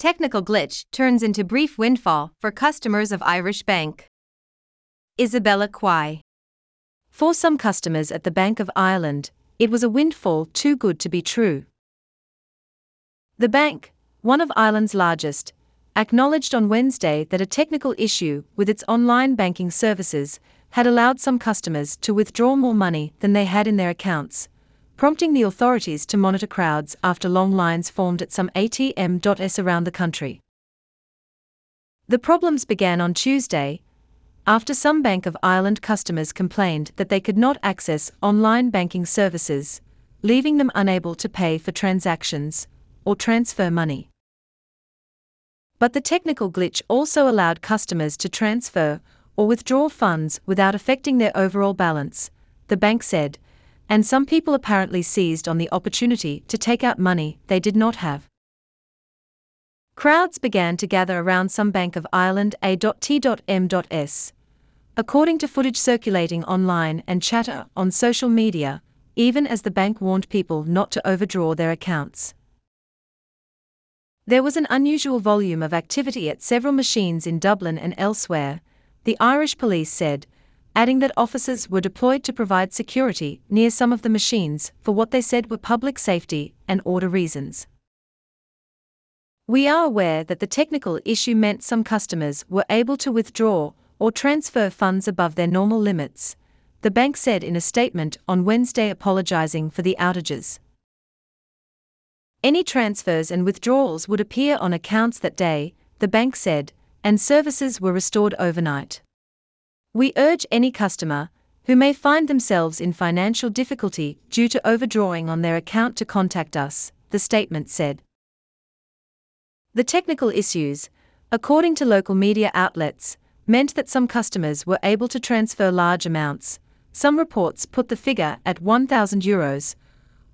Technical glitch turns into brief windfall for customers of Irish Bank. Isabella Kwai. For some customers at the Bank of Ireland, it was a windfall too good to be true. The bank, one of Ireland's largest, acknowledged on Wednesday that a technical issue with its online banking services had allowed some customers to withdraw more money than they had in their accounts, prompting the authorities to monitor crowds after long lines formed at some ATMs around the country. The problems began on Tuesday, after some Bank of Ireland customers complained that they could not access online banking services, leaving them unable to pay for transactions or transfer money. But the technical glitch also allowed customers to transfer or withdraw funds without affecting their overall balance, the bank said, and some people apparently seized on the opportunity to take out money they did not have. Crowds began to gather around some Bank of Ireland A.T.M.S. According to footage circulating online and chatter on social media, even as the bank warned people not to overdraw their accounts. There was an unusual volume of activity at several machines in Dublin and elsewhere, the Irish police said, adding that officers were deployed to provide security near some of the machines for what they said were public safety and order reasons. We are aware that the technical issue meant some customers were able to withdraw or transfer funds above their normal limits, the bank said in a statement on Wednesday apologizing for the outages. Any transfers and withdrawals would appear on accounts that day, the bank said, and services were restored overnight. We urge any customer who may find themselves in financial difficulty due to overdrawing on their account to contact us, the statement said. The technical issues, according to local media outlets, meant that some customers were able to transfer large amounts. Some reports put the figure at 1,000 euros,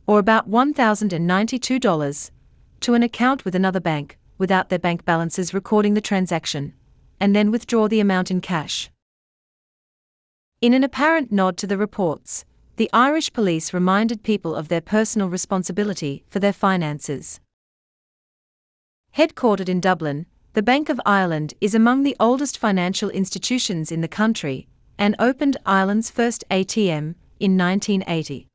or about $1,092, to an account with another bank, without their bank balances recording the transaction, and then withdraw the amount in cash. In an apparent nod to the reports, the Irish police reminded people of their personal responsibility for their finances. Headquartered in Dublin, the Bank of Ireland is among the oldest financial institutions in the country and opened Ireland's first ATM in 1980.